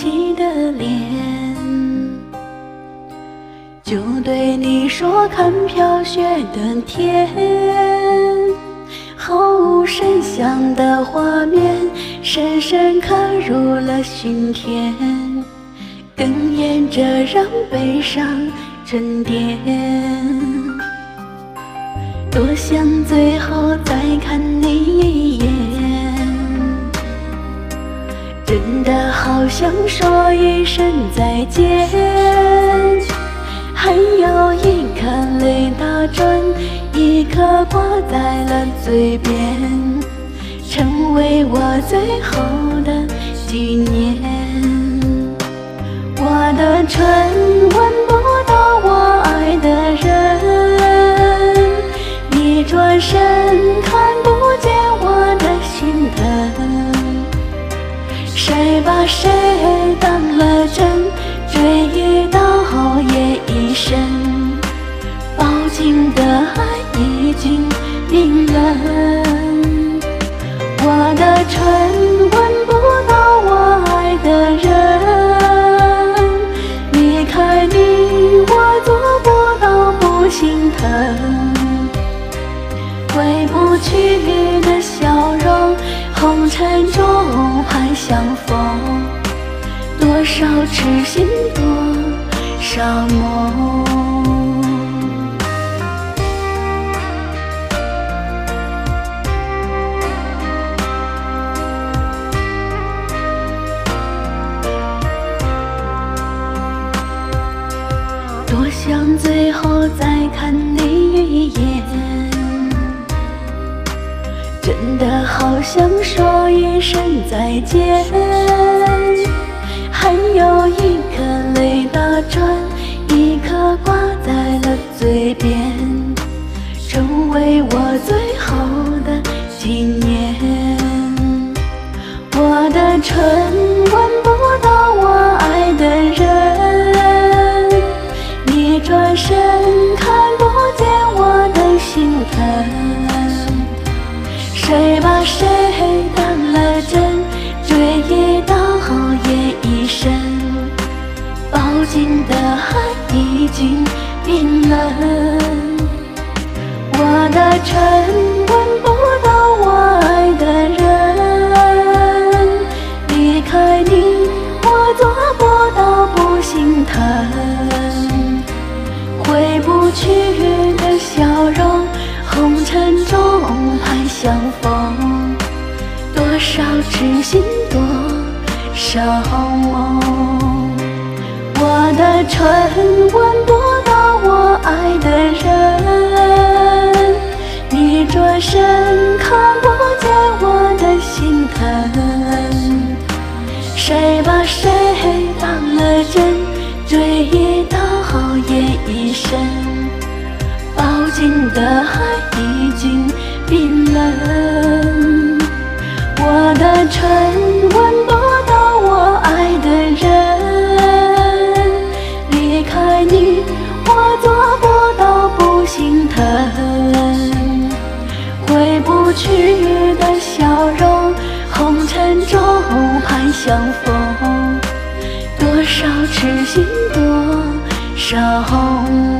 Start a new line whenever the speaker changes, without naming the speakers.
起的脸就对你说看飘雪的天毫无声响的画面深深刻入了心田哽咽着让悲伤沉淀。多想最后声再见。还有一颗泪打转，一颗挂在了嘴边，成为我最后的纪念。我的唇谁把谁当了真？追一道夜已深，抱紧的爱已经冰冷。相逢。多少痴心，多少梦。多想最后再看你一眼，真的好想说声再见。冰冷。我的唇吻不到我爱的人，离开你我做不到不心疼。回不去的笑容，红尘中盼相逢。多少痴心，多少梦。我的唇吻的爱已经冰冷我的唇吻不到我爱的人离开你我做不到不心疼挥不去的笑容红尘中盼相逢。多少痴心多少梦